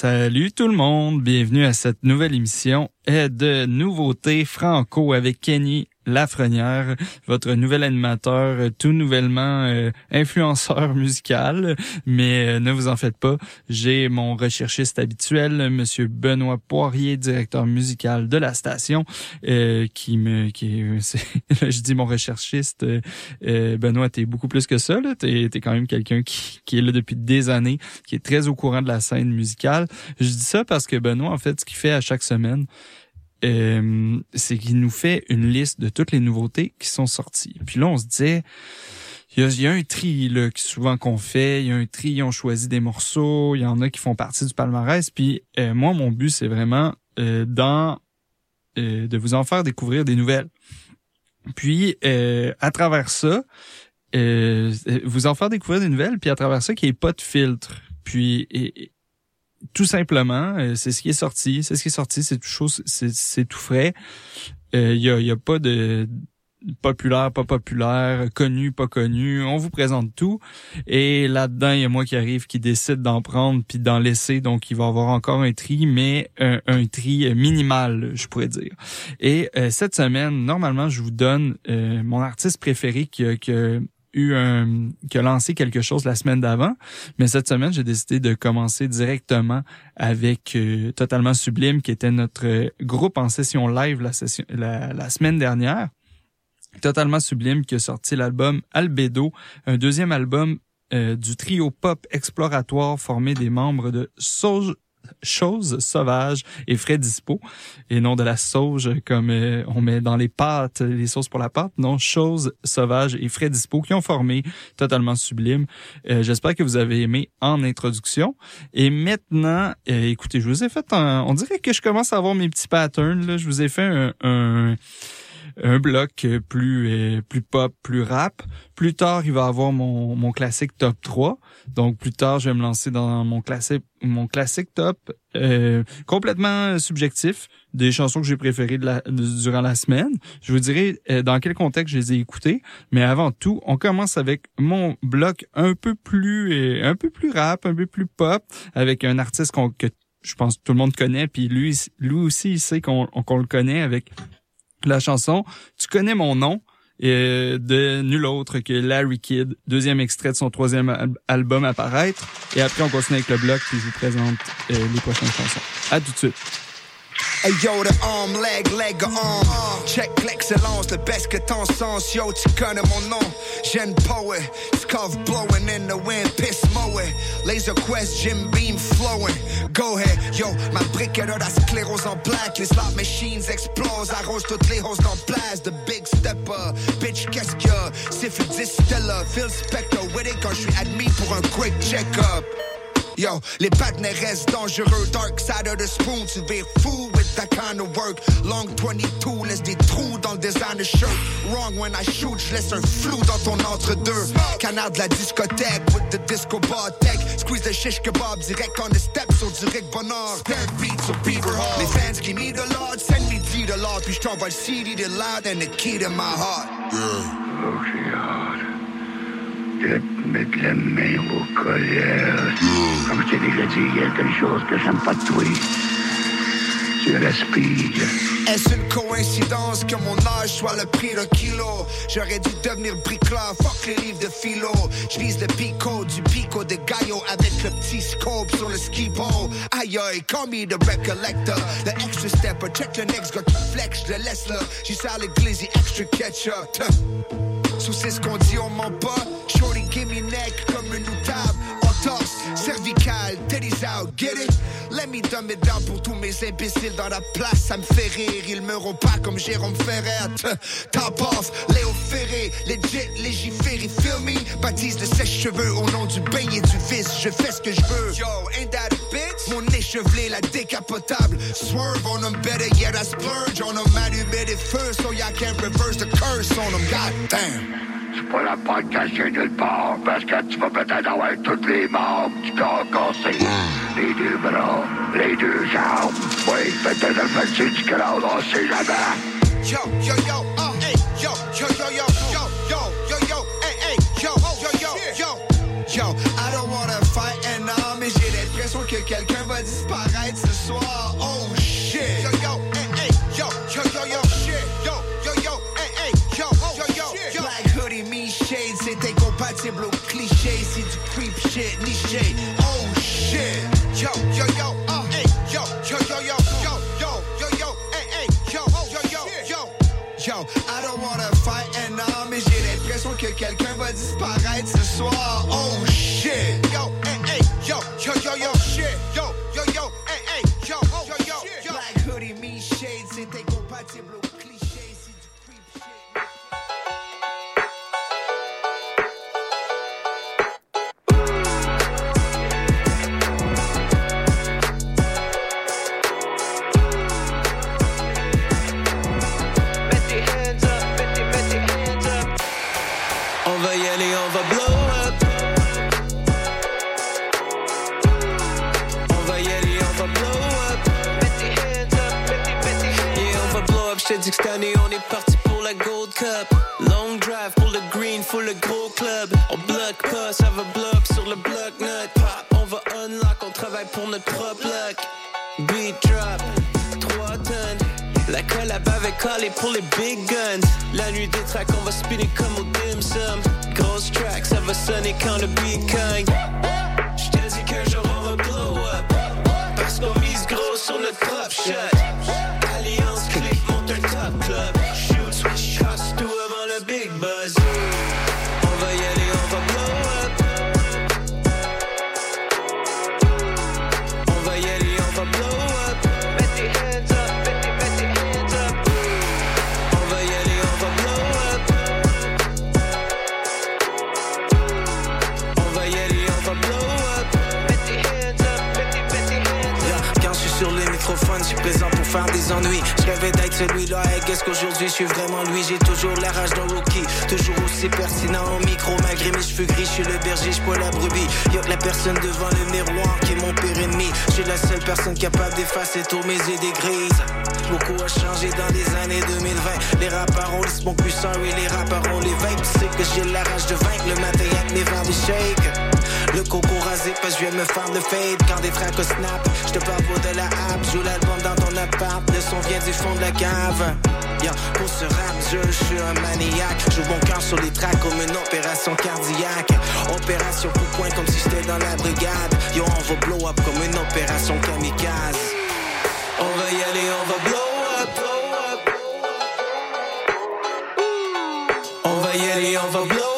Salut tout le monde, bienvenue à cette nouvelle émission de nouveautés franco avec Kenny Lafrenière, votre nouvel animateur, euh, tout nouvellement euh, influenceur musical. Mais euh, ne vous en faites pas, j'ai mon recherchiste habituel, Monsieur Benoît Poirier, directeur musical de la station, qui me, qui, je dis mon recherchiste, Benoît, t'es beaucoup plus que ça. T'es es quand même quelqu'un qui, qui est là depuis des années, qui est très au courant de la scène musicale. Je dis ça parce que Benoît, en fait, ce qu'il fait à chaque semaine, euh, c'est qu'il nous fait une liste de toutes les nouveautés qui sont sorties. Puis là, on se disait, il y a, un tri là, souvent qu'on fait, il y a un tri, on choisit des morceaux, il y en a qui font partie du palmarès. Puis euh, moi, mon but, c'est vraiment euh, dans de vous en faire découvrir des nouvelles. Puis à travers ça, vous en faire découvrir des nouvelles, puis à travers ça, qu'il n'y ait pas de filtre. Puis et, tout simplement, euh, c'est ce qui est sorti, c'est ce qui est sorti, c'est tout chose, c'est tout frais. Il euh, y, a, pas de populaire, pas populaire, connu, pas connu. On vous présente tout. Et là-dedans, il y a moi qui arrive, qui décide d'en prendre puis d'en laisser. Donc, il va y avoir encore un tri, mais un, un tri minimal, je pourrais dire. Et euh, cette semaine, normalement, je vous donne mon artiste préféré qui, qui, eu un, qui a lancé quelque chose la semaine d'avant, mais cette semaine j'ai décidé de commencer directement avec euh, Totalement Sublime, qui était notre groupe en session live la, semaine dernière. Totalement Sublime qui a sorti l'album Albedo, un deuxième album euh, du trio pop exploratoire formé des membres de Soul, chose sauvage et frais dispo et non de la sauge comme euh, on met dans les pâtes, les sauces pour la pâte. Non, chose sauvage et frais dispo qui ont formé totalement sublime. Euh, j'espère que vous avez aimé en introduction. Et maintenant, euh, écoutez, je vous ai fait un, on dirait que je commence à avoir mes petits patterns. Là. Je vous ai fait un, un un bloc plus plus pop, plus rap. Plus tard, il va avoir mon, mon classique top 3. Donc plus tard, je vais me lancer dans mon classique mon classique top euh, complètement subjectif des chansons que j'ai préférées de la, durant la semaine. Je vous dirai euh, dans quel contexte je les ai écoutées, mais avant tout, on commence avec mon bloc un peu plus euh, un peu plus rap, un peu plus pop avec un artiste que je pense que tout le monde connaît puis lui lui aussi il sait qu'on qu'on le connaît avec la chanson Tu connais mon nom et de nul autre que Larry Kidd, deuxième extrait de son troisième album à paraître. Et après, on continue avec le bloc, puis je vous présente euh, les prochaines chansons. À tout de suite. Hey yo, the arm, leg, leg, arm. Check l'excellence, le best que ton sens. Yo, tu connais mon nom. Jeune poet, scuff blowing in the wind, piss mowing. Laser quest, Jim beam flowing. Go ahead, yo, ma brique de la sclérose en plaque. Les slot machines explosent, arrose toutes les hoses dans place. The big stepper, bitch, qu'est-ce a? C'est fait distiller, Phil Spector with it quand je suis admis pour un quick check-up. Yo, les partenaires restent dangereux. Dark side of the spoon, tu vires fou with that kind of work. Long 22, laisse des trous dans le designer shirt. Wrong when I shoot, je laisse un flou dans ton entre-deux. Canard de la discothèque with the disco bar tech. Squeeze the shish kebab direct on the steps au direct bonheur. Dead beats au Beaver Hall. Les fans qui need the Lord, send me D the Lord. Puis je t'envoie le CD de loud and the key to my heart. Yeah. Oh, la main au. Comme je t'ai déjà dit, il y a quelque chose que j'aime pas de toi. Tu respires. Est-ce une coïncidence que mon âge soit le prix d'un kilo? J'aurais dû devenir bricoleur, fuck les livres de philo. Je vise le pico du pico de Gallo avec le petit scope sur le ski pole. Aïe aïe, call me the recollector. The extra stepper, check le next gars qui flex, je le laisse là. J'y sers le glizzy, extra ketchup. Sous c'est ce qu'on dit, on ment pas. Out, get it? Let me dumb it down pour tous mes imbéciles dans la place. Ça me fait rire, ils me pas comme Jérôme Ferret. Top off, Léo Ferré, legit, légiféré, feel me? Baptise le sèche-cheveux au nom du bain et du vice. Je fais ce que je veux. Yo, ain't that a bitch? Mon échevelé, la décapotable. Swerve on them better, yeah, I splurge on them. Allumé des feux, so y'all can't reverse the curse on them. God damn. C'est pas la porte cachée nulle part, parce que tu vas peut-être avoir toutes les membres du corps cassé. Les deux bras, les deux jambes. Oui, peut-être le fait du crâne, on sait jamais. Yo, yo, yo, oh, hey, yo, yo, yo, yo, yo, yo, yo, yo, hey, hey, yo, yo, yo, yo, yo. Oh shit. Yo, yo, yo. lui, j'ai toujours la rage dans Rocky. Toujours aussi pertinent en micro, malgré mes cheveux gris, je suis le berger, je la brebis. Y'a que la personne devant le miroir qui est mon père ennemi. Je suis la seule personne capable d'effacer tous mes idées grises. Beaucoup a changé dans les années 2020. Les rappeurs ont les plus Oui les rappeurs ont les vapes. Tu sais que j'ai la rage de vaincre, le matin y'a mes verres shake. Le coco rasé, parce que je viens me faire le fade quand des tracks snap. Je te parle de la app, joue l'album dans ton appart. Le son vient du fond de la cave pour ce rap je, suis un maniaque. J'ouvre mon cœur sur les tracks comme une opération cardiaque. Opération coup coin comme si j'étais dans la brigade. Yo on va blow up comme une opération kamikaze. On va y aller, on va blow up, blow up. On va y aller, on va blow up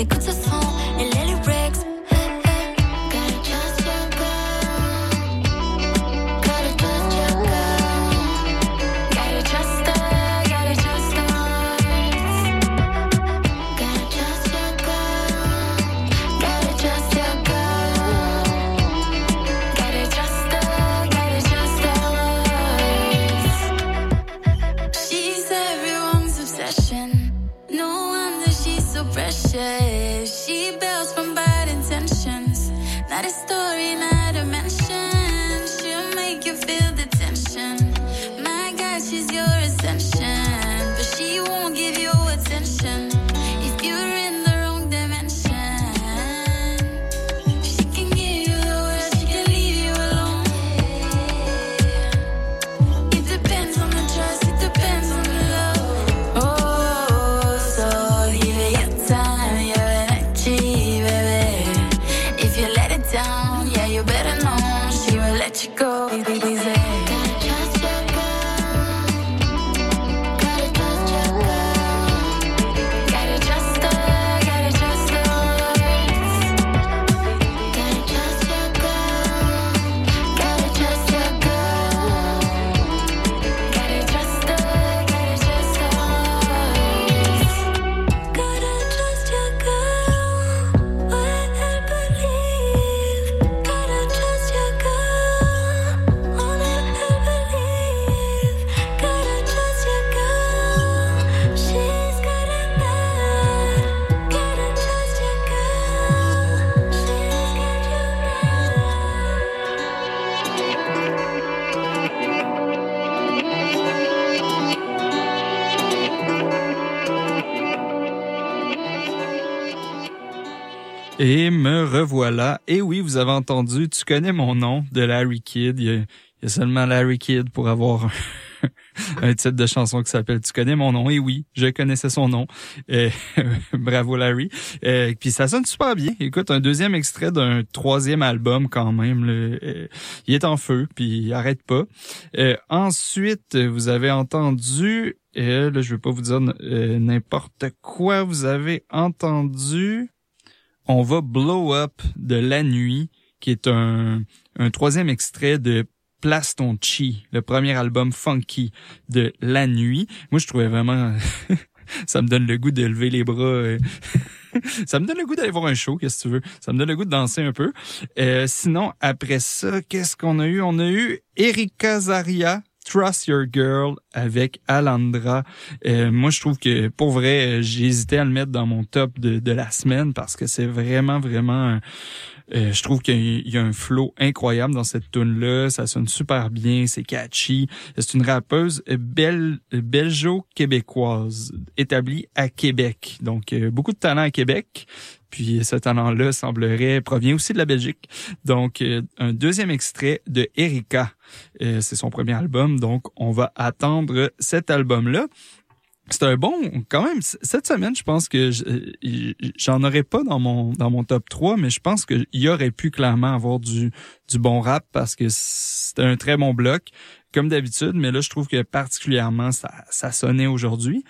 Écoute Et me revoilà. Et oui, vous avez entendu, tu connais mon nom de Larry Kidd. Il y a, seulement Larry Kidd pour avoir un titre de chanson qui s'appelle Tu connais mon nom. Et oui, je connaissais son nom. Bravo Larry. Et, puis ça sonne super bien. Écoute, un deuxième extrait d'un troisième album quand même. Il est en feu, puis il arrête pas. Ensuite, vous avez entendu... Là, je vais pas vous dire euh, n'importe quoi. Vous avez entendu on va Blow Up de La Nuit, qui est un, un troisième extrait de Place chi, le premier album funky de La Nuit. Moi, je trouvais vraiment... ça me donne le goût de lever les bras. euh, ça me donne le goût d'aller voir un show, qu'est-ce que tu veux. Ça me donne le goût de danser un peu. Euh, sinon, après ça, qu'est-ce qu'on a eu? On a eu Erika Zaria, Trust Your Girl avec Alandra. Euh, moi, je trouve que pour vrai, euh, j'ai hésité à le mettre dans mon top de, de la semaine parce que c'est vraiment, vraiment. Euh, je trouve qu'il y a un flow incroyable dans cette tune là Ça sonne super bien, c'est catchy. C'est une rappeuse belle, belgeo-québécoise établie à Québec. Donc, euh, beaucoup de talent à Québec. Puis ce talent-là semblerait provient aussi de la Belgique. Donc euh, un deuxième extrait de Erika, c'est son premier album. Donc on va attendre cet album-là. C'est un bon, quand même, cette semaine, je pense que je- j'en aurais pas dans mon top 3, mais je pense qu'il aurait pu clairement avoir du, du bon rap parce que c'était un très bon bloc, comme d'habitude, mais là, je trouve que particulièrement, ça, ça sonnait aujourd'hui.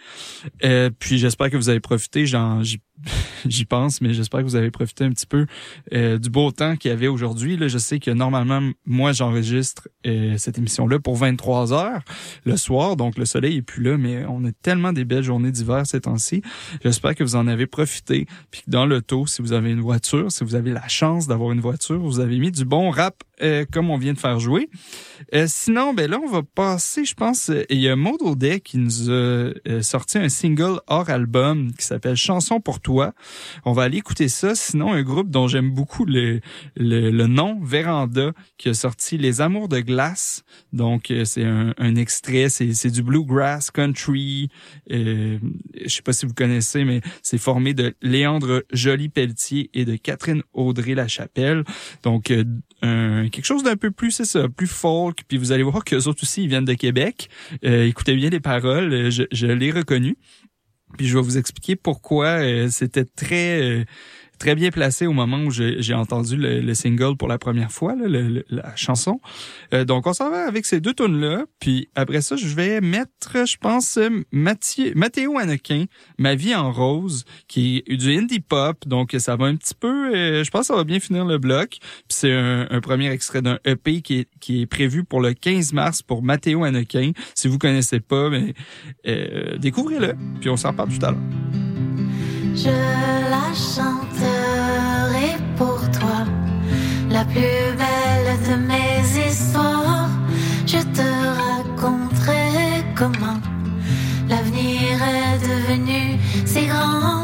Euh, puis j'espère que vous avez profité, j'en, j'y, j'y pense, mais j'espère que vous avez profité un petit peu euh, du beau temps qu'il y avait aujourd'hui. Là, je sais que normalement, moi, j'enregistre euh, cette émission-là pour 23 heures le soir, donc le soleil est plus là, mais on a tellement des belles journées d'hiver ces temps-ci. J'espère que vous en avez profité, puis que dans l'auto, si vous avez une voiture, si vous avez la chance d'avoir une voiture, vous avez mis du bon rap euh, comme on vient de faire jouer. Euh, sinon, ben là, on va passer, je pense, euh, il y a Maud Audet qui nous a euh, sorti un single hors album qui s'appelle Chanson pour toi. On va aller écouter ça. Sinon, un groupe dont j'aime beaucoup le, le, le nom, Véranda, qui a sorti Les Amours de glace. Donc, euh, c'est un, un extrait, c'est, du bluegrass, country. Euh, je sais pas si vous connaissez, mais c'est formé de Léandre Joly-Pelletier et de Catherine Audrey-Lachapelle. Donc, euh, un- quelque chose d'un peu plus, c'est ça, plus folk. Puis vous allez voir qu'eux autres aussi, ils viennent de Québec. Euh, écoutez bien les paroles, euh, je, je l'ai reconnu. Puis je vais vous expliquer pourquoi euh, c'était très euh, très bien placé au moment où j'ai entendu le, le single pour la première fois, là, le- le- la chanson. Euh, donc on s'en va avec ces deux tunes là. Puis après ça, je vais mettre, je pense, euh, Mathieu, Mathéo Hannequin, Ma vie en rose, qui est du indie pop. Donc ça va un petit peu, euh, je pense que ça va bien finir le bloc. Puis c'est un, un premier extrait d'un EP qui est, qui est prévu pour le 15 mars pour Mathéo Hannequin. Si vous connaissez pas, mais euh, découvrez-le. Puis on s'en parle tout à l'heure. Je la chanterai pour toi, la plus belle de mes histoires. Je te raconterai comment l'avenir est devenu si grand.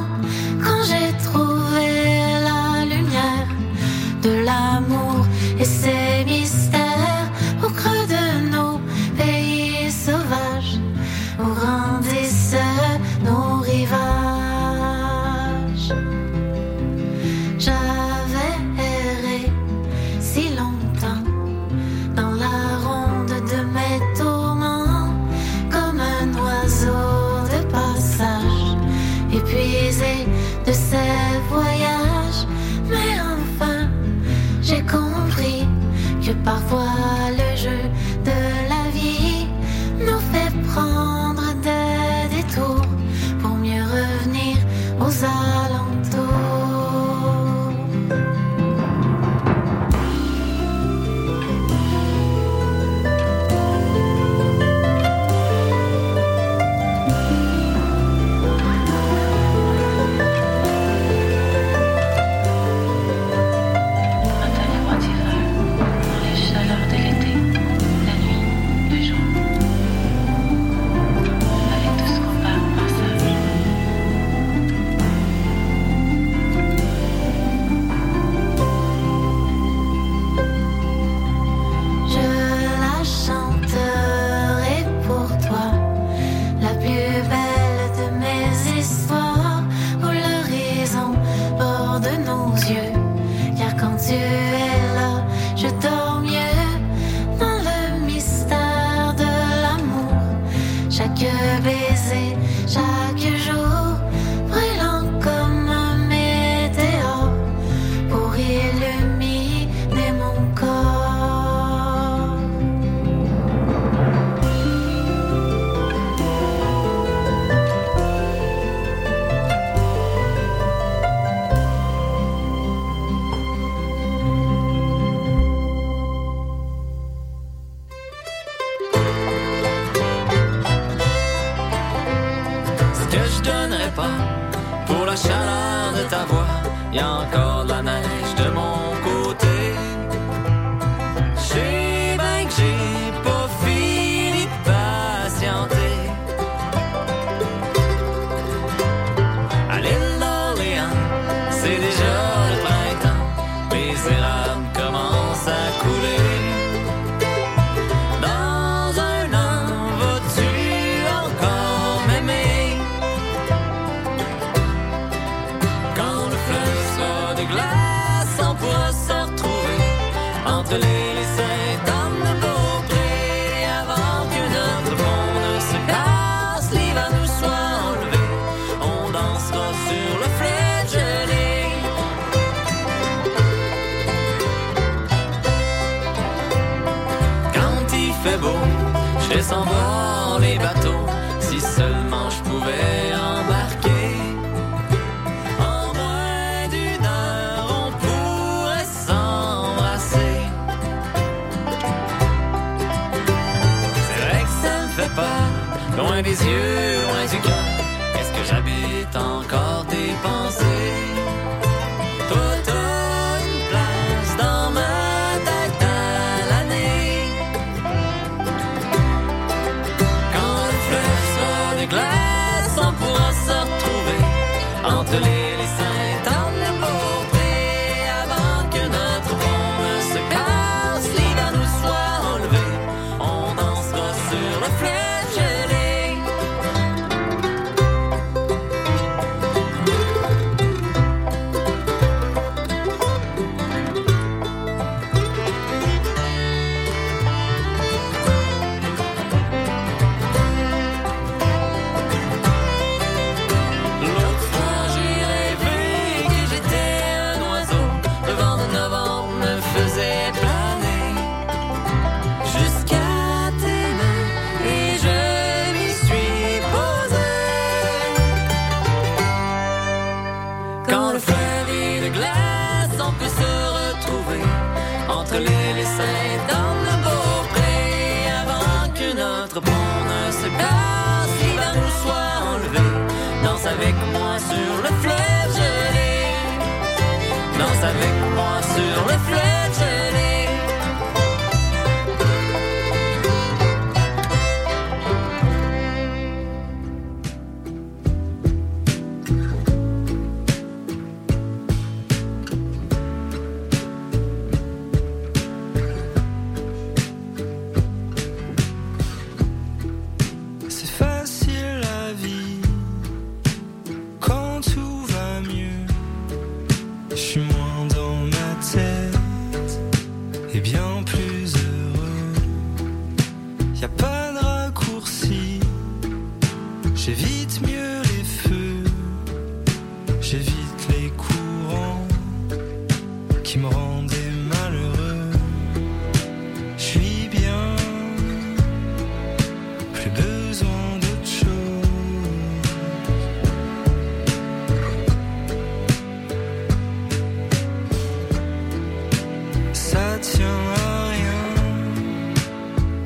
Y a encore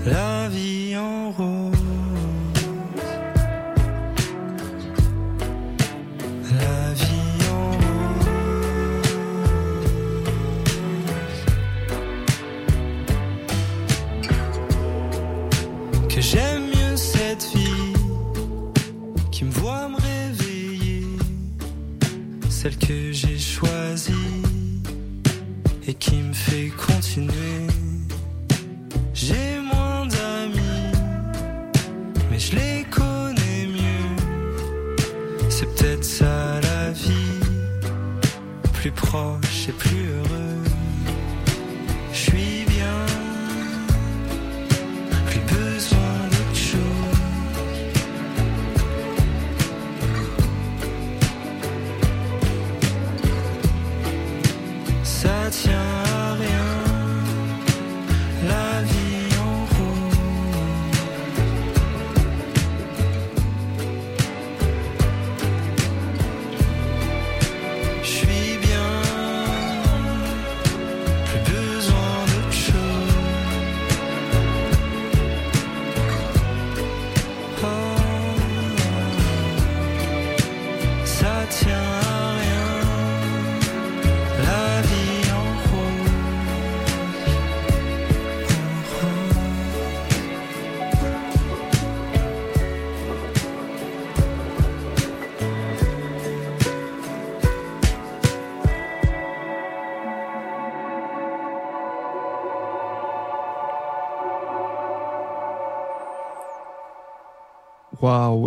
la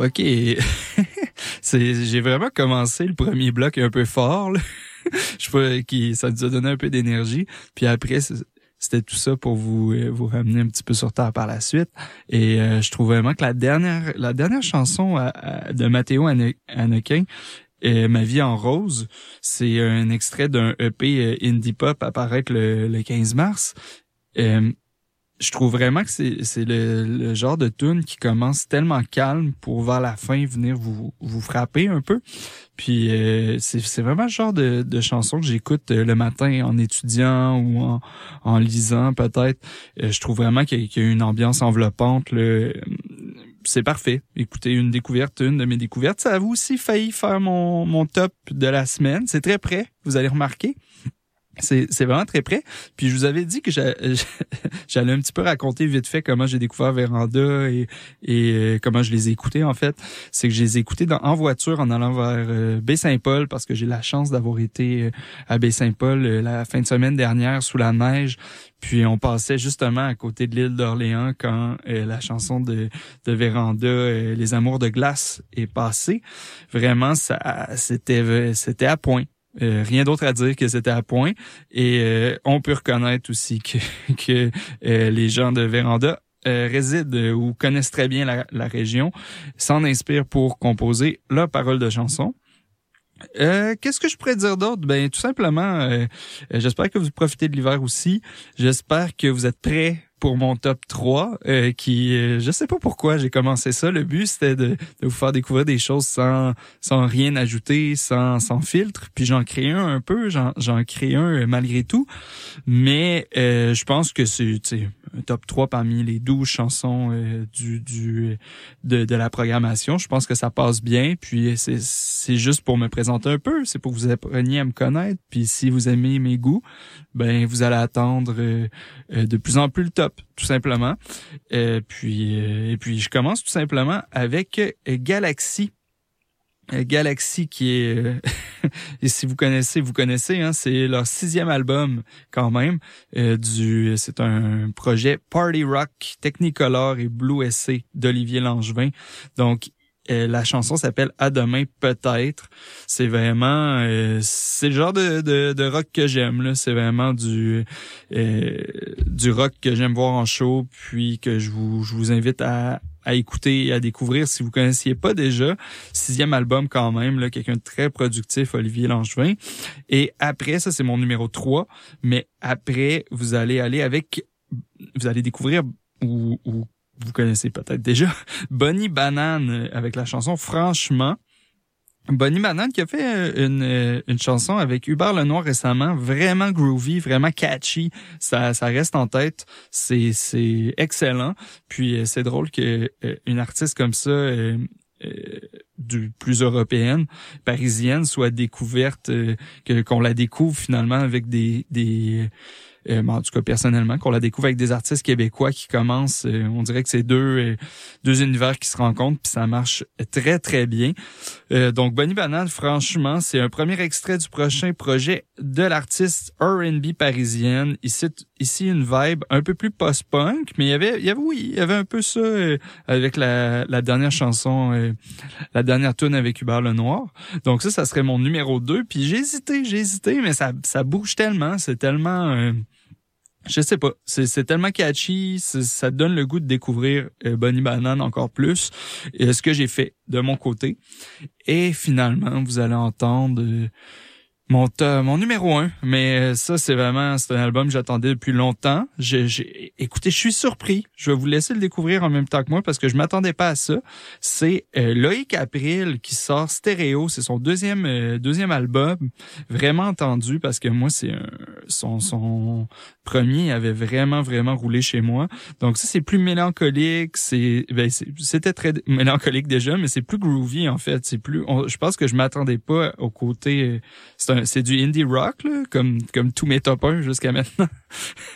ok. j'ai vraiment commencé le premier bloc un peu fort. Là. Je sais pas, qui, ça nous a donné un peu d'énergie. Puis après, c'était tout ça pour vous euh, vous ramener un petit peu sur terre par la suite. Et euh, je trouve vraiment que la dernière la dernière chanson à- de Matteo Hannequin, euh, Ma vie en rose, c'est un extrait d'un EP euh, indie pop à paraître le, le 15 mars. Euh, je trouve vraiment que c'est le, le genre de tune qui commence tellement calme pour vers la fin venir vous vous frapper un peu. Puis euh, c'est vraiment le genre de, de chanson que j'écoute euh, le matin en étudiant ou en, en lisant peut-être. Euh, je trouve vraiment qu'il y, a- une ambiance enveloppante. C'est parfait. Écoutez, une découverte, une de mes découvertes. Ça a aussi failli faire mon, mon top de la semaine. C'est très près, vous allez remarquer. C'est vraiment très près. Puis je vous avais dit que j'a- j'allais un petit peu raconter vite fait comment j'ai découvert Véranda et, euh, comment je les ai écoutés en fait. C'est que je les ai écoutés en voiture en allant vers euh, Baie-Saint-Paul parce que j'ai la chance d'avoir été euh, à Baie-Saint-Paul la fin de semaine dernière sous la neige. Puis on passait justement à côté de l'île d'Orléans quand la chanson de, de Véranda, Les Amours de glace, est passée. Vraiment, ça, c'était, c'était à point. Euh, rien d'autre à dire que c'était à point. Et euh, on peut reconnaître aussi que, que euh, les gens de Véranda résident ou connaissent très bien la, région, s'en inspirent pour composer leurs paroles de chansons. Qu'est-ce que je pourrais dire d'autre? Ben, tout simplement, j'espère que vous profitez de l'hiver aussi. J'espère que vous êtes prêts pour mon top 3, euh, qui, euh, je sais pas pourquoi j'ai commencé ça. Le but, c'était de, de vous faire découvrir des choses sans, sans rien ajouter, sans, sans filtre. Puis j'en crée un un peu, j'en j'en crée un euh, malgré tout. Mais euh, je pense que c'est un top 3 parmi les 12 chansons euh, du, du de, de la programmation. Je pense que ça passe bien. Puis c'est c'est juste pour me présenter un peu. C'est pour que vous appreniez à me connaître. Puis si vous aimez mes goûts, ben vous allez attendre euh, euh, de plus en plus le top, tout simplement. Euh, puis euh, et puis je commence tout simplement avec euh, Galaxy. Galaxy qui est et si vous connaissez vous connaissez hein, c'est leur sixième album quand même du c'est un projet party rock Technicolor et Blue Essay d'Olivier Langevin donc euh, la chanson s'appelle À demain peut-être. C'est vraiment euh, c'est le genre de, de, de rock que j'aime là. C'est vraiment du euh, du rock que j'aime voir en show, puis que je vous je vous invite à à écouter et à découvrir si vous connaissiez pas déjà. Sixième album quand même, là, quelqu'un de très productif, Olivier Langevin. Et après, ça c'est mon numéro 3, mais après, vous allez aller avec, vous allez découvrir ou, ou vous connaissez peut-être déjà, Bonnie Banane euh, avec la chanson Franchement. Bonnie Banane qui a fait euh, une, euh, une chanson avec Hubert Lenoir récemment, vraiment groovy, vraiment catchy. Ça, ça reste en tête. C'est, c'est excellent. Puis c'est drôle que une artiste comme ça, du plus européenne, parisienne, soit découverte, que qu'on la découvre finalement avec des des euh, en tout cas personnellement, qu'on la découvre avec des artistes québécois qui commencent, euh, on dirait que c'est deux euh, deux univers qui se rencontrent puis ça marche très très bien. Donc Bonnie Banane, franchement, c'est un premier extrait du prochain projet de l'artiste R&B parisienne. Ici ici une vibe un peu plus post-punk, mais il y avait il y avait oui, il y avait un peu ça avec la dernière chanson la dernière tune avec Hubert Lenoir. Donc ça ça serait mon numéro 2 puis j'ai hésité, j'ai hésité mais ça ça bouge tellement, c'est tellement je sais pas, c'est tellement catchy, ça donne le goût de découvrir euh, Bonnie Banane encore plus. Et ce que j'ai fait de mon côté. Et finalement, vous allez entendre euh, mon mon numéro un. Mais euh, ça, c'est vraiment c'est un album que j'attendais depuis longtemps. J'ai, écoutez, je suis surpris. Je vais vous laisser le découvrir en même temps que moi parce que je m'attendais pas à ça. C'est euh, Loïc April qui sort stéréo. C'est son deuxième euh, deuxième album. Vraiment entendu parce que moi, c'est son son premier avait vraiment vraiment roulé chez moi. Donc ça c'est plus mélancolique, c'est ben c'était très mélancolique déjà mais c'est plus groovy en fait, c'est plus je pense que je m'attendais pas au côté c'est c'est du indie rock là, comme comme tous mes top 1 jusqu'à maintenant.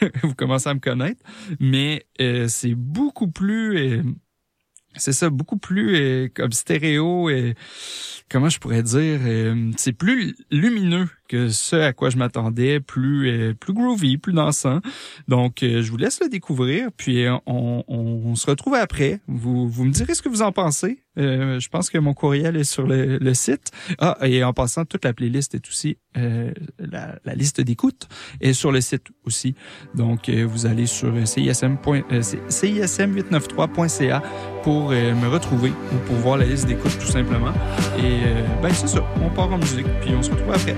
Vous commencez à me connaître, mais euh, c'est beaucoup plus euh, c'est ça, beaucoup plus euh, comme stéréo et comment je pourrais dire, euh, c'est plus lumineux que ce à quoi je m'attendais, plus euh, plus groovy, plus dansant. Donc, euh, je vous laisse le découvrir, puis euh, on, on, on se retrouve après. Vous, vous me direz ce que vous en pensez. Euh, je pense que mon courriel est sur le, le site. Ah, et en passant, toute la playlist est aussi, euh, la, la liste d'écoute est sur le site aussi. Donc, euh, vous allez sur CISM, euh, CISM893.ca pour me retrouver ou pour voir la liste d'écoute tout simplement. Et ben c'est ça, on part en musique, puis on se retrouve après.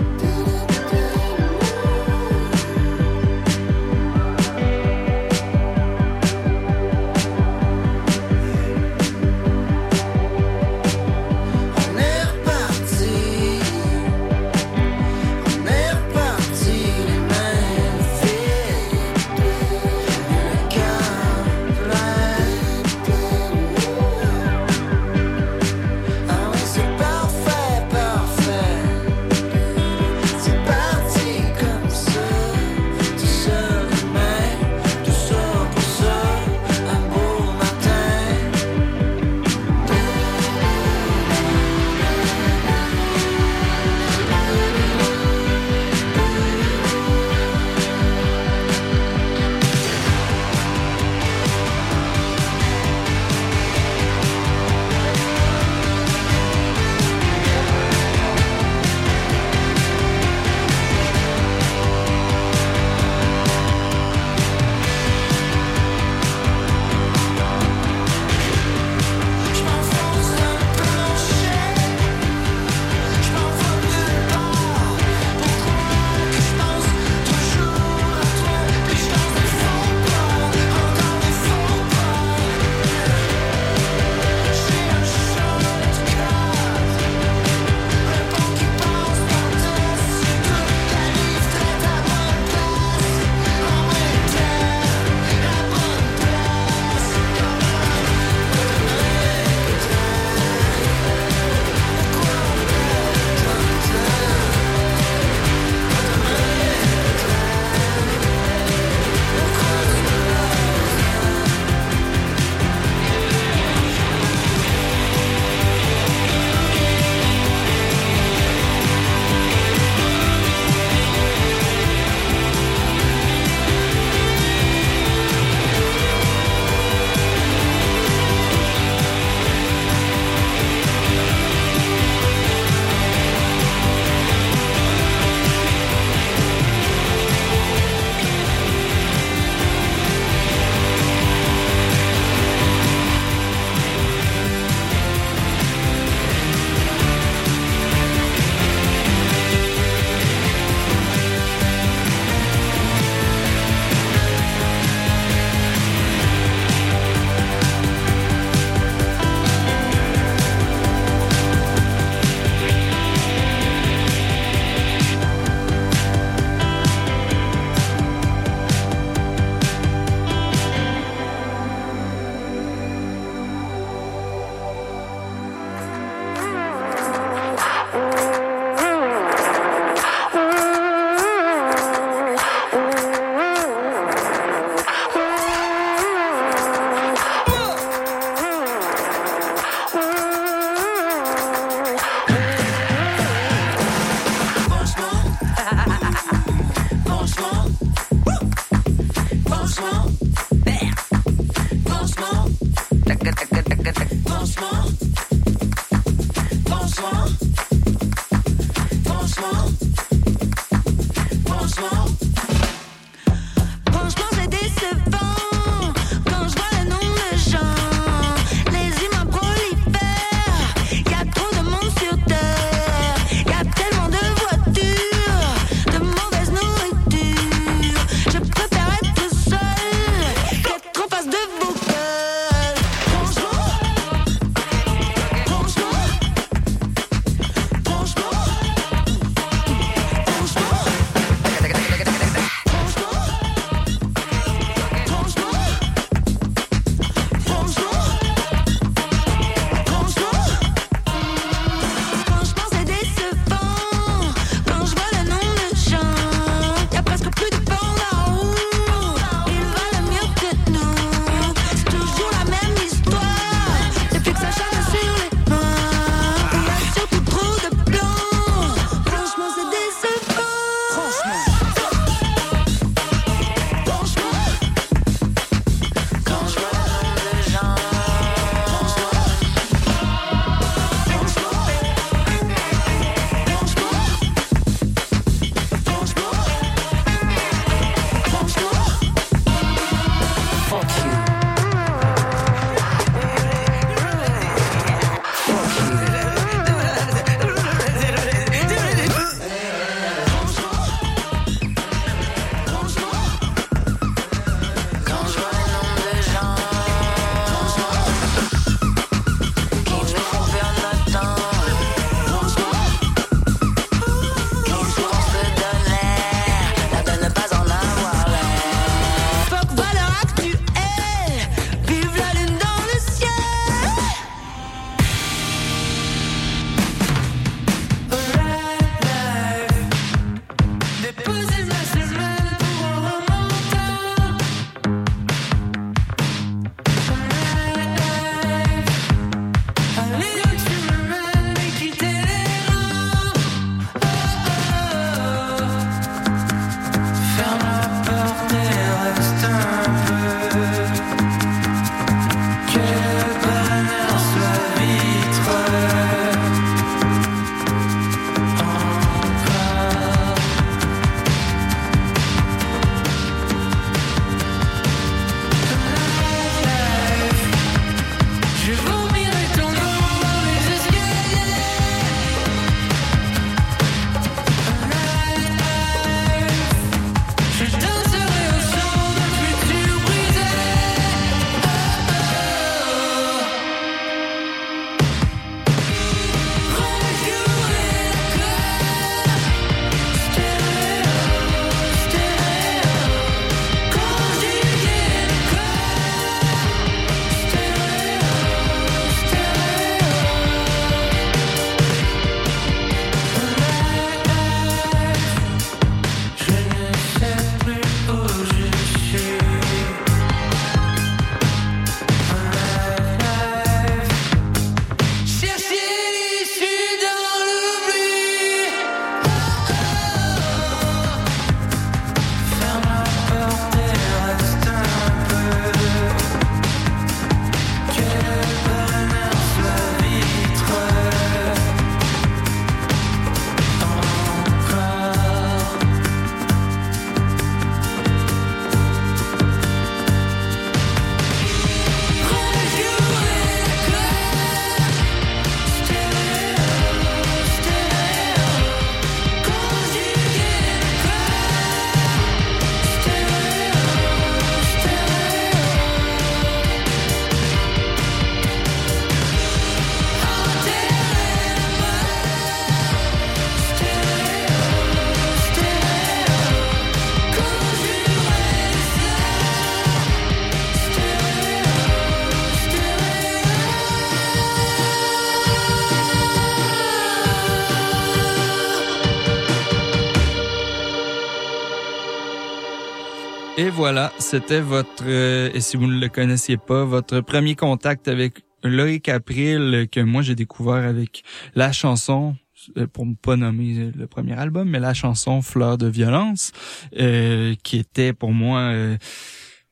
Et voilà, c'était votre, euh, et si vous ne le connaissiez pas, votre premier contact avec Loïc April que moi j'ai découvert avec la chanson euh, pour ne pas nommer le premier album, mais la chanson Fleur de violence, euh, qui était pour moi euh,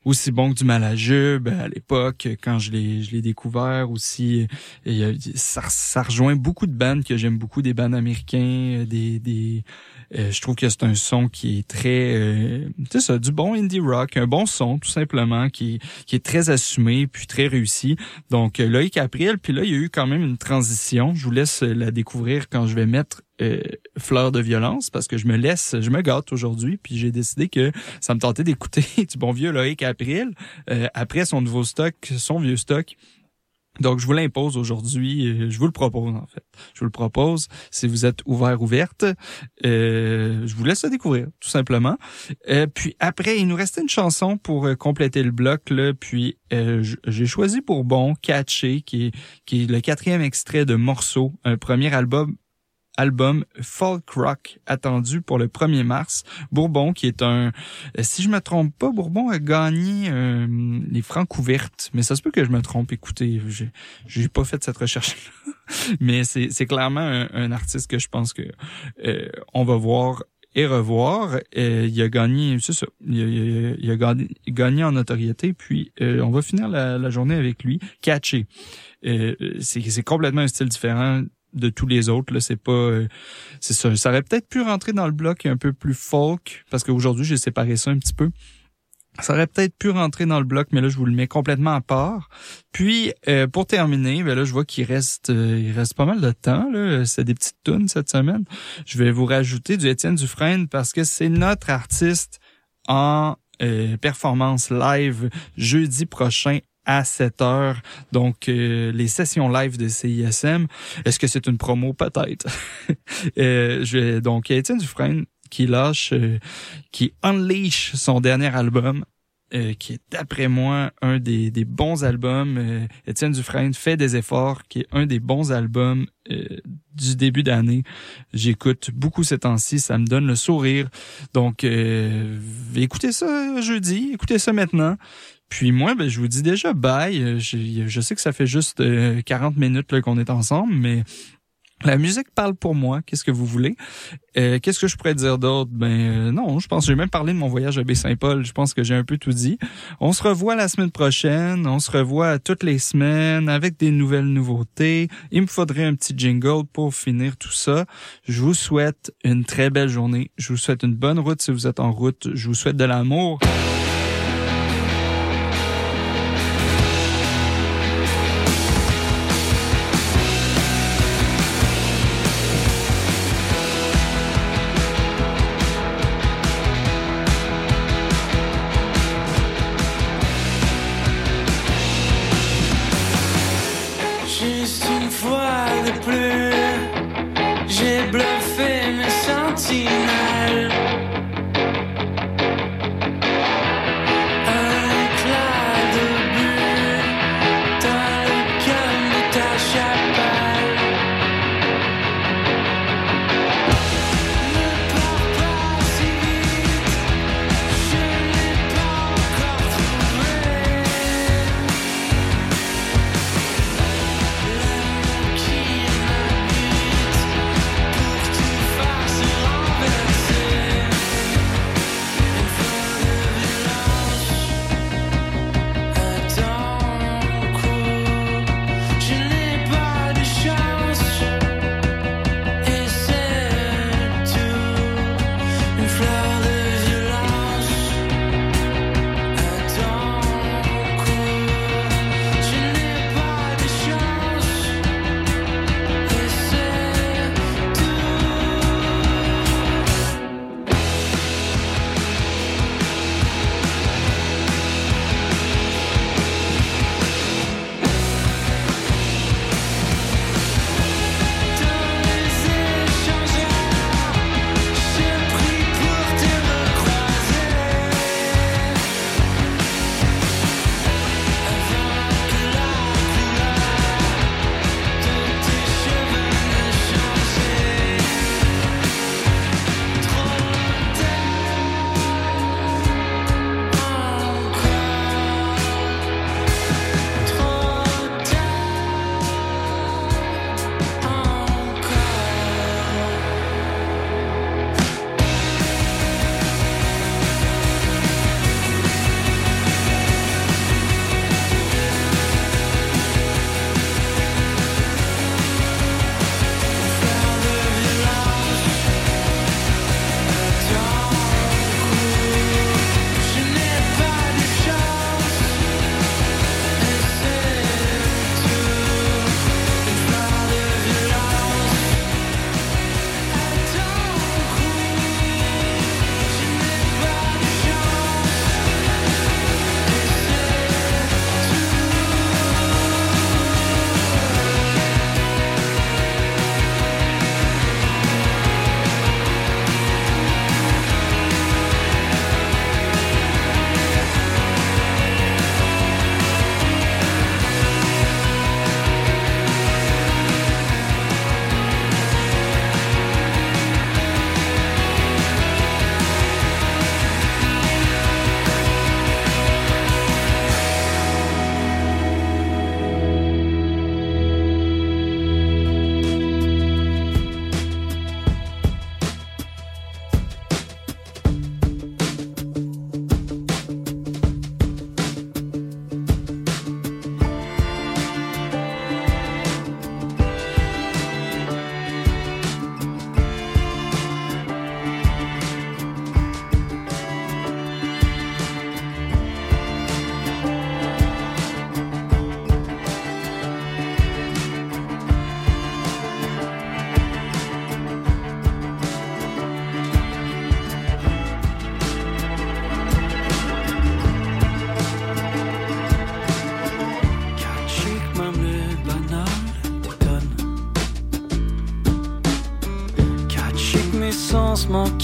aussi bon que du Malajube à l'époque quand je l'ai je l'ai découvert aussi. A- ça, ça rejoint beaucoup de bandes que j'aime beaucoup des bandes américains des des euh, je trouve que c'est un son qui est très euh, c'est ça du bon indie rock un bon son tout simplement qui est très assumé puis très réussi donc euh, Loïc April puis là il y a eu quand même une transition je vous laisse la découvrir quand je vais mettre euh, Fleur de violence parce que je me laisse je me gâte aujourd'hui puis j'ai décidé que ça me tentait d'écouter du bon vieux Loïc April euh, après son nouveau stock, son vieux stock. Donc, je vous l'impose aujourd'hui. euh, Je vous le propose, en fait. Je vous le propose. Si vous êtes ouvert, ouverte, euh, je vous laisse le découvrir, tout simplement. Euh, puis après, il nous restait une chanson pour euh, compléter le bloc. Là, puis euh, j'ai choisi pour bon Catché, qui est, qui est le quatrième extrait de Morceau, un premier album album folk rock attendu pour le 1er mars. Bourbon, qui est un, euh, si je me trompe pas, Bourbon a gagné euh, les francs couvertes, mais ça se peut que je me trompe. Écoutez, j'ai, j'ai pas fait cette recherche, mais c'est, c'est clairement un, un artiste que je pense que euh, on va voir et revoir. Euh, il a gagné, c'est ça, il a- il a gagné, gagné en notoriété, puis euh, on va finir la, la journée avec lui, Catché. Euh, c'est, c'est complètement un style différent de tous les autres là c'est pas euh, c'est ça ça aurait peut-être pu rentrer dans le bloc un peu plus folk parce qu'aujourd'hui j'ai séparé ça un petit peu ça aurait peut-être pu rentrer dans le bloc, mais là, je vous le mets complètement à part. Puis, euh, pour terminer, ben là, je vois qu'il reste, euh, il reste pas mal de temps. Là. C'est des petites tunes cette semaine. Je vais vous rajouter du Étienne Dufresne parce que c'est notre artiste en euh, performance live jeudi prochain à 7 heures. Donc, euh, les sessions live de CISM. Est-ce que c'est une promo? Peut-être. Euh, je vais, donc, Étienne Dufresne qui lâche, euh, qui unleash son dernier album, euh, qui est d'après moi un des, des bons albums. Euh, Étienne Dufresne fait des efforts, qui est un des bons albums euh, du début d'année. J'écoute beaucoup ces temps-ci, ça me donne le sourire. Donc, écoutez ça jeudi, écoutez ça maintenant. Puis moi, ben, je vous dis déjà bye. Euh, Je, sais que ça fait juste euh, 40 minutes là, qu'on est ensemble, mais la musique parle pour moi. Qu'est-ce que vous voulez? Euh, Qu'est-ce que je pourrais dire d'autre? Ben euh, non, je pense que j'ai même parlé de mon voyage à Baie-Saint-Paul. Je pense que j'ai un peu tout dit. On se revoit la semaine prochaine. On se revoit toutes les semaines avec des nouvelles nouveautés. Il me faudrait un petit jingle pour finir tout ça. Je vous souhaite une très belle journée. Je vous souhaite une bonne route si vous êtes en route. Je vous souhaite de l'amour.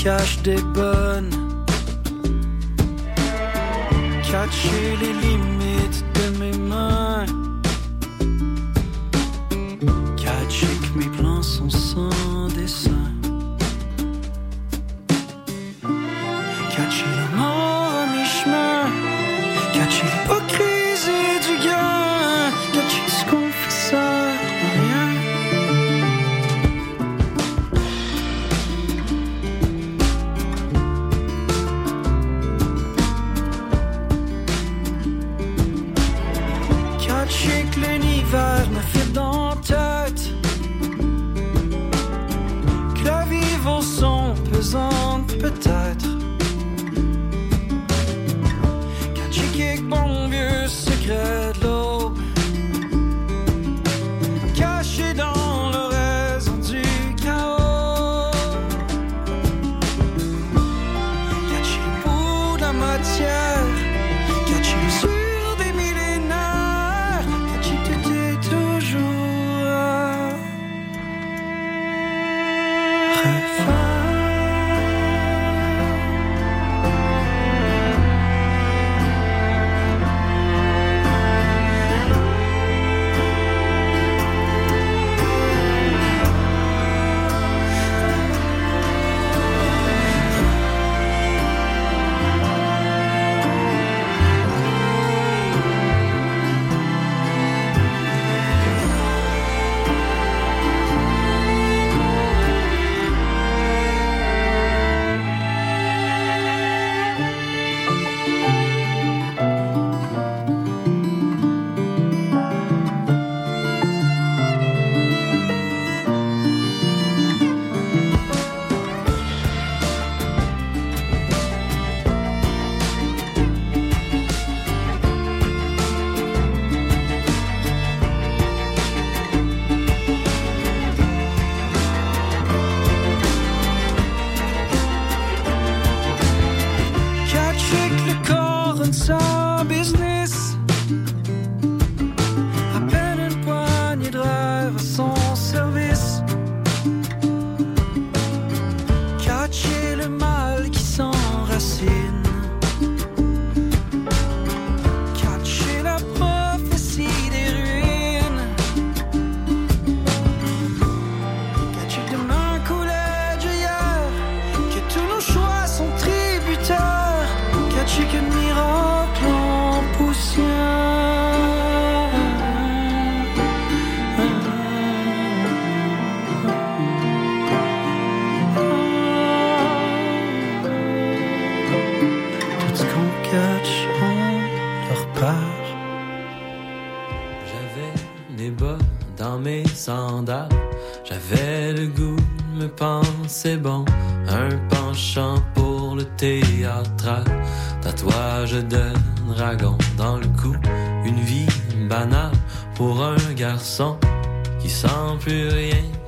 cache des bonnes. Cacher les limites de mes mains. Cacher que mes plans sont sans dessin. Cacher l'amour à mi-chemin. Cacher l'hypocrisie du gars.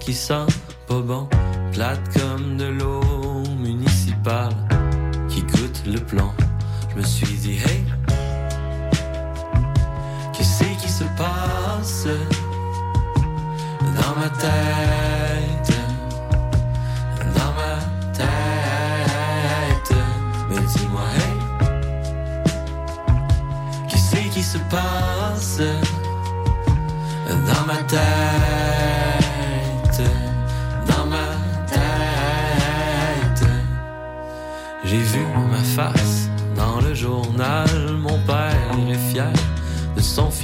qui ça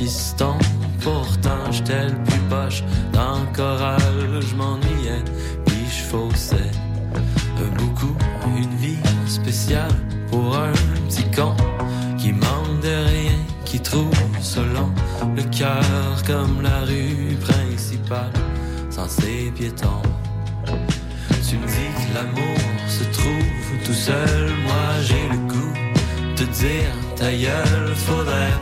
fiston. Pourtant, j'étais le plus poche. Dans le choral, je m'ennuyais, puis je faussais. Beaucoup, une vie spéciale pour un petit con qui manque de rien, qui trouve selon le cœur comme la rue principale, sans ses piétons. Tu me dis que l'amour se trouve tout seul, moi j'ai le goût de dire ta gueule, faudrait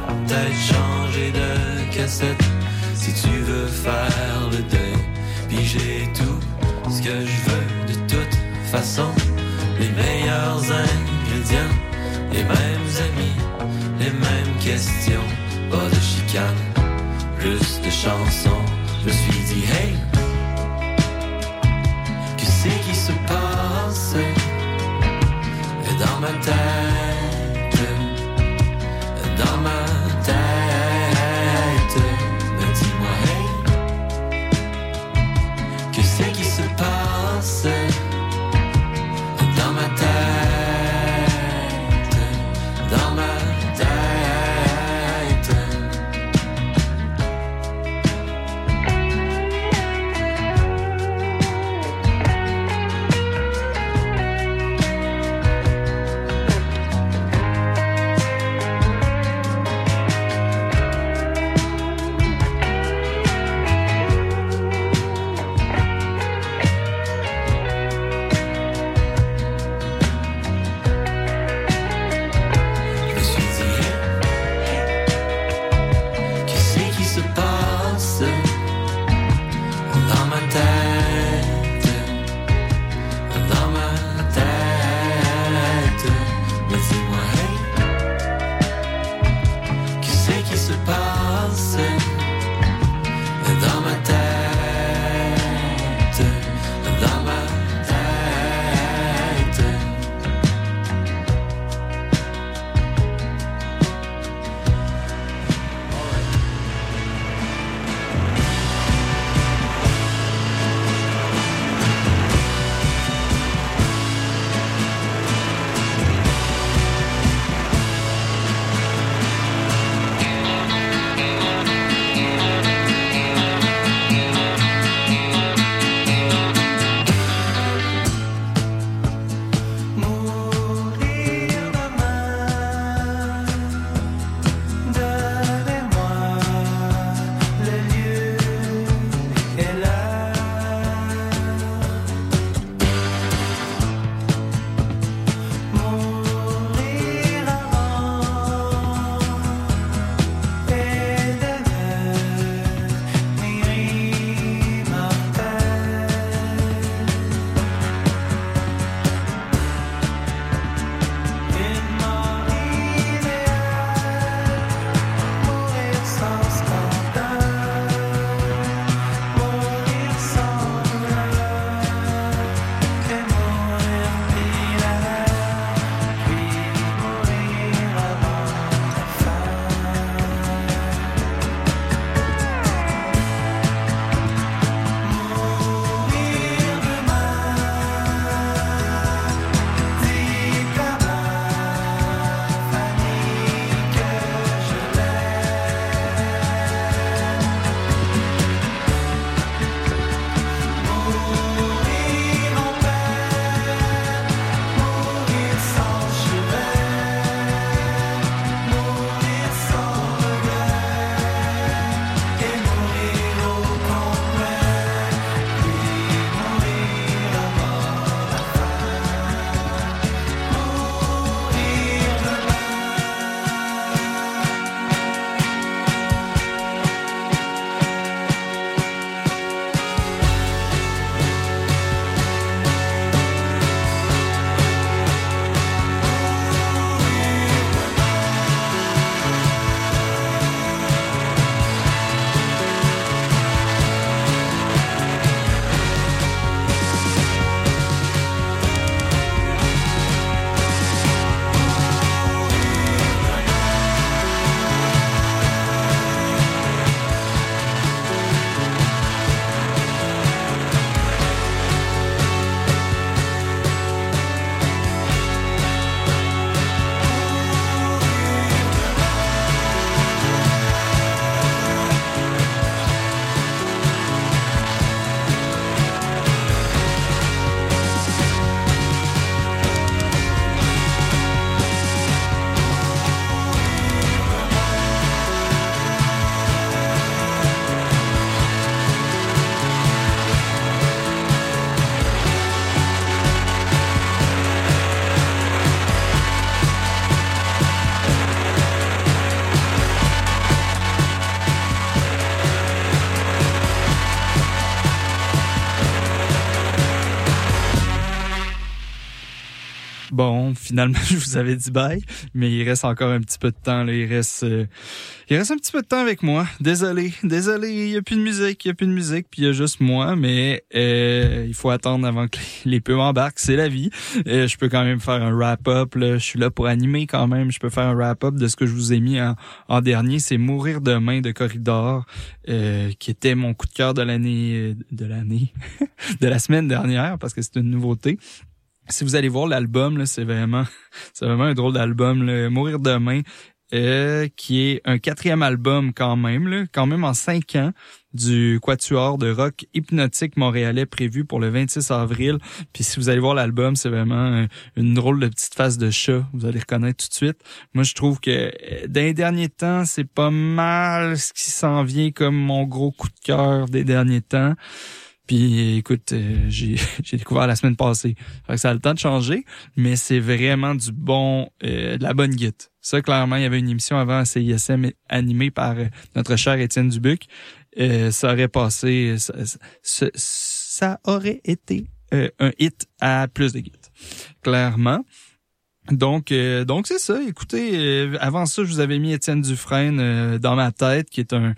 Bon, finalement, je vous avais dit bye, mais il reste encore un petit peu de temps. Là. Il reste, euh, il reste un petit peu de temps avec moi. Désolé, désolé, il y a plus de musique, il y a plus de musique, puis il y a juste moi. Mais euh, il faut attendre avant que les, les pubs embarquent. C'est la vie. Euh, je peux quand même faire un wrap-up. Je suis là pour animer quand même. Je peux faire un wrap-up de ce que je vous ai mis en, en dernier. C'est Mourir demain de Corridor, euh, qui était mon coup de cœur de l'année, de l'année, de la semaine dernière, parce que c'est une nouveauté si vous allez voir l'album, c'est vraiment, c'est vraiment un drôle d'album. Mourir demain, euh, qui est un quatrième album quand même, quand même en cinq ans du quatuor de rock hypnotique montréalais prévu pour le 26 avril. Puis si vous allez voir l'album, c'est vraiment euh, une drôle de petite face de chat. Vous allez reconnaître tout de suite. Moi, je trouve que euh, dans les derniers temps, c'est pas mal ce qui s'en vient comme mon gros coup de cœur des derniers temps. Puis écoute, euh, j'ai j'ai découvert la semaine passée. Fait que ça a le temps de changer, mais c'est vraiment du bon, euh, de la bonne guide. Ça, clairement, il y avait une émission avant CISM animée par euh, notre cher Étienne Dubuc. Euh, ça aurait passé, ça, ça- ça aurait été euh, un hit à plus de guides. Clairement. Donc, euh, donc c'est ça. Écoutez, euh, avant ça, je vous avais mis Étienne Dufresne euh, dans ma tête, qui est un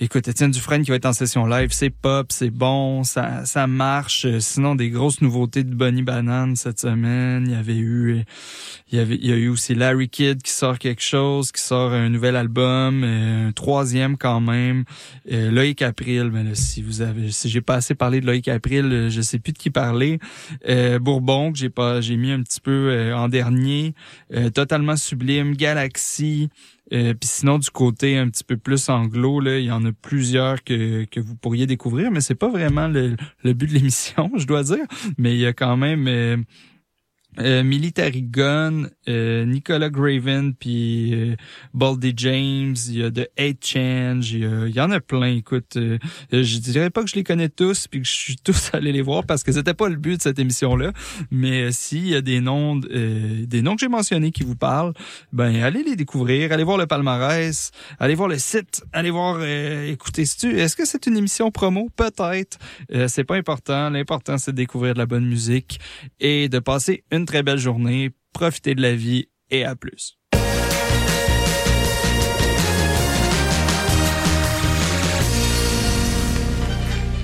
Écoute, Étienne Dufresne qui va être en session live, c'est pop, c'est bon, ça, ça marche. Euh, Sinon, des grosses nouveautés de Bonnie Banane cette semaine. Il y avait eu, euh, il y avait, il y a eu aussi Larry Kidd qui sort quelque chose, qui sort un nouvel album, euh, un troisième quand même. Loïc April, mais là, si vous avez, si j'ai pas assez parlé de Loïc April, je sais plus de qui parler. Euh, Bourbon que j'ai pas, j'ai mis un petit peu en dernier. Euh, totalement sublime, Galaxy. Euh, Puis sinon, du côté un petit peu plus anglo, là, il y en a plusieurs que, que vous pourriez découvrir, mais c'est pas vraiment le, le but de l'émission, je dois dire. Mais il y a quand même euh, Military Gun, euh, Nicolas Graven, puis euh, Baldy James, il y a The Hate Change, il y, y en a plein. Écoute, euh, je dirais pas que je les connais tous, puis que je suis tous allé les voir parce que c'était pas le but de cette émission-là. Mais euh, s'il y a des noms, euh, des noms que j'ai mentionnés qui vous parlent, ben allez les découvrir, allez voir le palmarès, allez voir le site, allez voir, écoutez, est-ce que c'est une émission promo? Peut-être. C'est pas important. L'important c'est de découvrir de la bonne musique et de passer une très belle journée, profiter de la vie et à plus.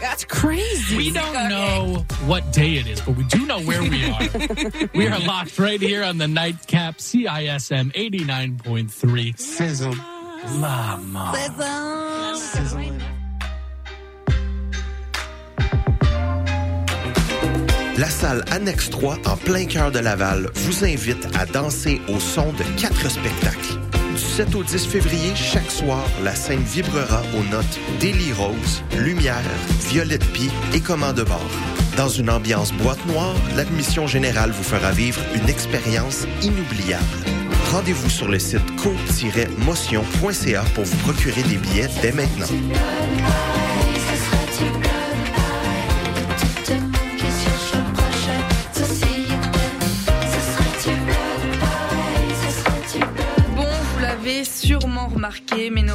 That's crazy. We don't know what day it is, but we do know where we are. we are locked right here on the nightcap CISM 89.3. Sizzle. Mama. La salle Annexe 3, en plein cœur de Laval, vous invite à danser au son de quatre spectacles. Du 7 au 10 février, chaque soir, la scène vibrera aux notes Daily Rose, Lumière, Violette Pie et Commande de bord. Dans une ambiance boîte noire, l'admission générale vous fera vivre une expérience inoubliable. Rendez-vous sur le site co-motion.ca pour vous procurer des billets dès maintenant.